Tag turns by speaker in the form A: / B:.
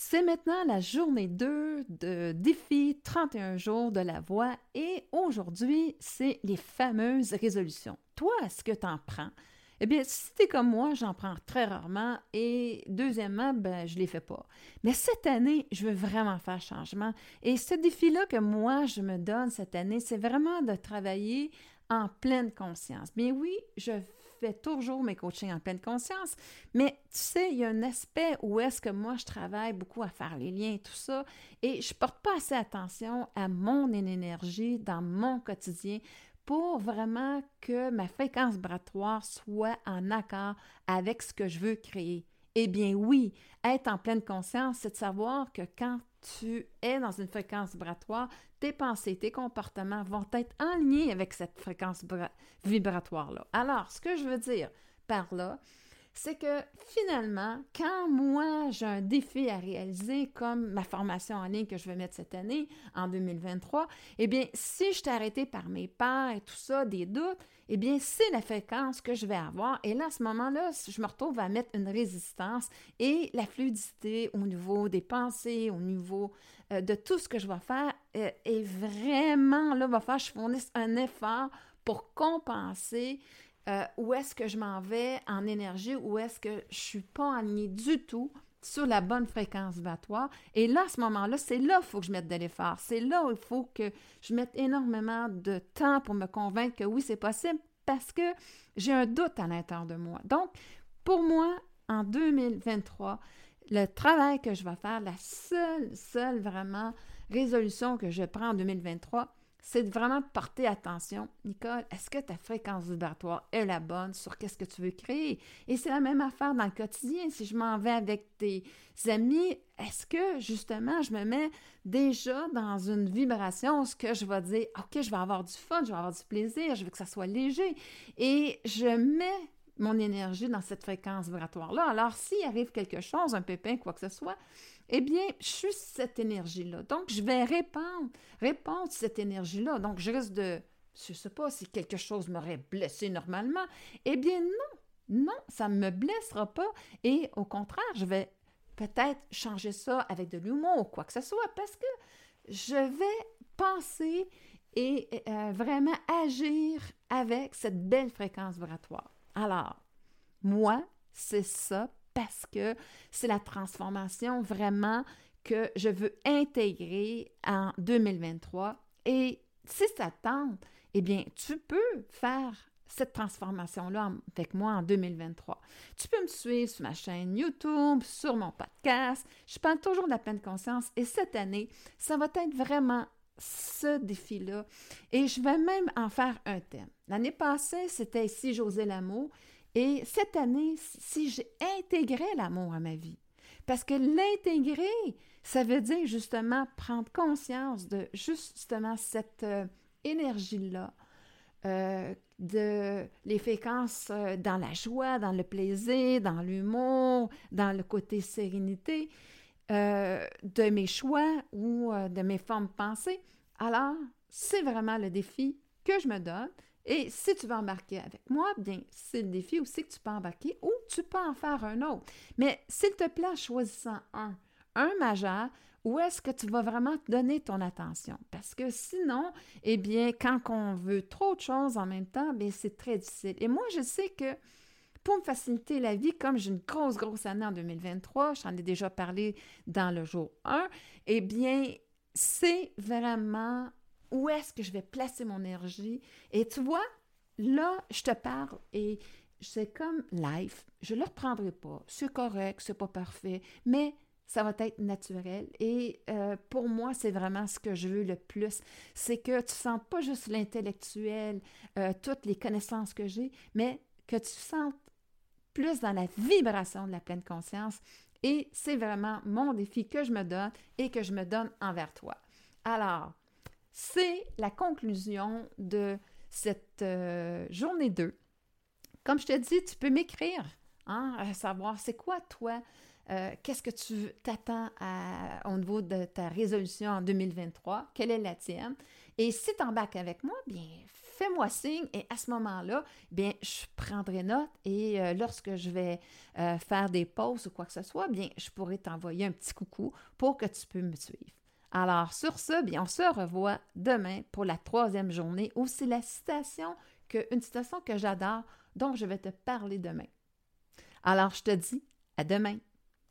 A: C'est maintenant la journée 2 de défi 31 jours de la voix et aujourd'hui, c'est les fameuses résolutions. Toi, est-ce que tu en prends? Eh bien, si tu es comme moi, j'en prends très rarement et deuxièmement, ben, je les fais pas. Mais cette année, je veux vraiment faire changement et ce défi-là que moi, je me donne cette année, c'est vraiment de travailler en pleine conscience. Bien oui, je fais toujours mes coachings en pleine conscience, mais tu sais, il y a un aspect où est-ce que moi, je travaille beaucoup à faire les liens et tout ça, et je porte pas assez attention à mon énergie dans mon quotidien pour vraiment que ma fréquence vibratoire soit en accord avec ce que je veux créer. Eh bien oui, être en pleine conscience, c'est de savoir que quand tu es dans une fréquence vibratoire, tes pensées, tes comportements vont être en lien avec cette fréquence vibratoire-là. Alors, ce que je veux dire par là, c'est que finalement, quand moi j'ai un défi à réaliser, comme ma formation en ligne que je vais mettre cette année, en 2023, eh bien, si je t'ai arrêté par mes peurs et tout ça, des doutes, eh bien, c'est la fréquence que je vais avoir. Et là, à ce moment-là, je me retrouve à mettre une résistance et la fluidité au niveau des pensées, au niveau euh, de tout ce que je vais faire, euh, est vraiment, là, va faire que je fournisse un effort pour compenser euh, où est-ce que je m'en vais en énergie, où est-ce que je suis pas alignée du tout sur la bonne fréquence vibratoire? Et là, à ce moment-là, c'est là qu'il faut que je mette de l'effort. C'est là où il faut que je mette énormément de temps pour me convaincre que oui, c'est possible parce que j'ai un doute à l'intérieur de moi. Donc, pour moi, en 2023, le travail que je vais faire, la seule, seule vraiment résolution que je prends en 2023, c'est de vraiment porter attention. Nicole, est-ce que ta fréquence vibratoire est la bonne sur qu'est-ce que tu veux créer? Et c'est la même affaire dans le quotidien. Si je m'en vais avec tes amis, est-ce que justement je me mets déjà dans une vibration ce que je vais dire, OK, je vais avoir du fun, je vais avoir du plaisir, je veux que ça soit léger. Et je mets mon énergie dans cette fréquence vibratoire-là. Alors, s'il arrive quelque chose, un pépin, quoi que ce soit, eh bien, je suis cette énergie-là. Donc, je vais répandre, répondre cette énergie-là. Donc, je risque de, je ne sais pas si quelque chose m'aurait blessé normalement. Eh bien, non, non, ça ne me blessera pas. Et au contraire, je vais peut-être changer ça avec de l'humour ou quoi que ce soit parce que je vais penser et euh, vraiment agir avec cette belle fréquence vibratoire. Alors, moi, c'est ça parce que c'est la transformation vraiment que je veux intégrer en 2023. Et si ça tente, eh bien, tu peux faire cette transformation-là avec moi en 2023. Tu peux me suivre sur ma chaîne YouTube, sur mon podcast. Je parle toujours de la pleine conscience et cette année, ça va être vraiment ce défi-là. Et je vais même en faire un thème. L'année passée, c'était ici José Lamour et cette année, si j'ai intégré l'amour à ma vie, parce que l'intégrer, ça veut dire justement prendre conscience de justement cette euh, énergie-là, euh, de les fréquences euh, dans la joie, dans le plaisir, dans l'humour, dans le côté sérénité, de mes choix ou de mes formes pensées. Alors, c'est vraiment le défi que je me donne et si tu veux embarquer avec moi, bien, c'est le défi aussi que tu peux embarquer ou tu peux en faire un autre. Mais s'il te plaît, choisis-en un, un majeur, où est-ce que tu vas vraiment donner ton attention? Parce que sinon, eh bien, quand on veut trop de choses en même temps, bien, c'est très difficile. Et moi, je sais que pour me faciliter la vie, comme j'ai une grosse, grosse année en 2023, j'en ai déjà parlé dans le jour 1, eh bien, c'est vraiment où est-ce que je vais placer mon énergie. Et tu vois, là, je te parle et c'est comme life. Je ne le reprendrai pas. C'est correct, c'est pas parfait, mais ça va être naturel. Et euh, pour moi, c'est vraiment ce que je veux le plus. C'est que tu sens pas juste l'intellectuel, euh, toutes les connaissances que j'ai, mais que tu sentes plus dans la vibration de la pleine conscience. Et c'est vraiment mon défi que je me donne et que je me donne envers toi. Alors, c'est la conclusion de cette euh, journée 2. Comme je te dis, tu peux m'écrire, hein, à savoir c'est quoi toi, euh, qu'est-ce que tu t'attends au niveau de ta résolution en 2023, quelle est la tienne? Et si tu embarques avec moi, bien, fais-moi signe et à ce moment-là, bien, je prendrai note et euh, lorsque je vais euh, faire des pauses ou quoi que ce soit, bien, je pourrai t'envoyer un petit coucou pour que tu peux me suivre. Alors, sur ce, bien, on se revoit demain pour la troisième journée où c'est la citation que, une citation que j'adore, dont je vais te parler demain. Alors, je te dis à demain.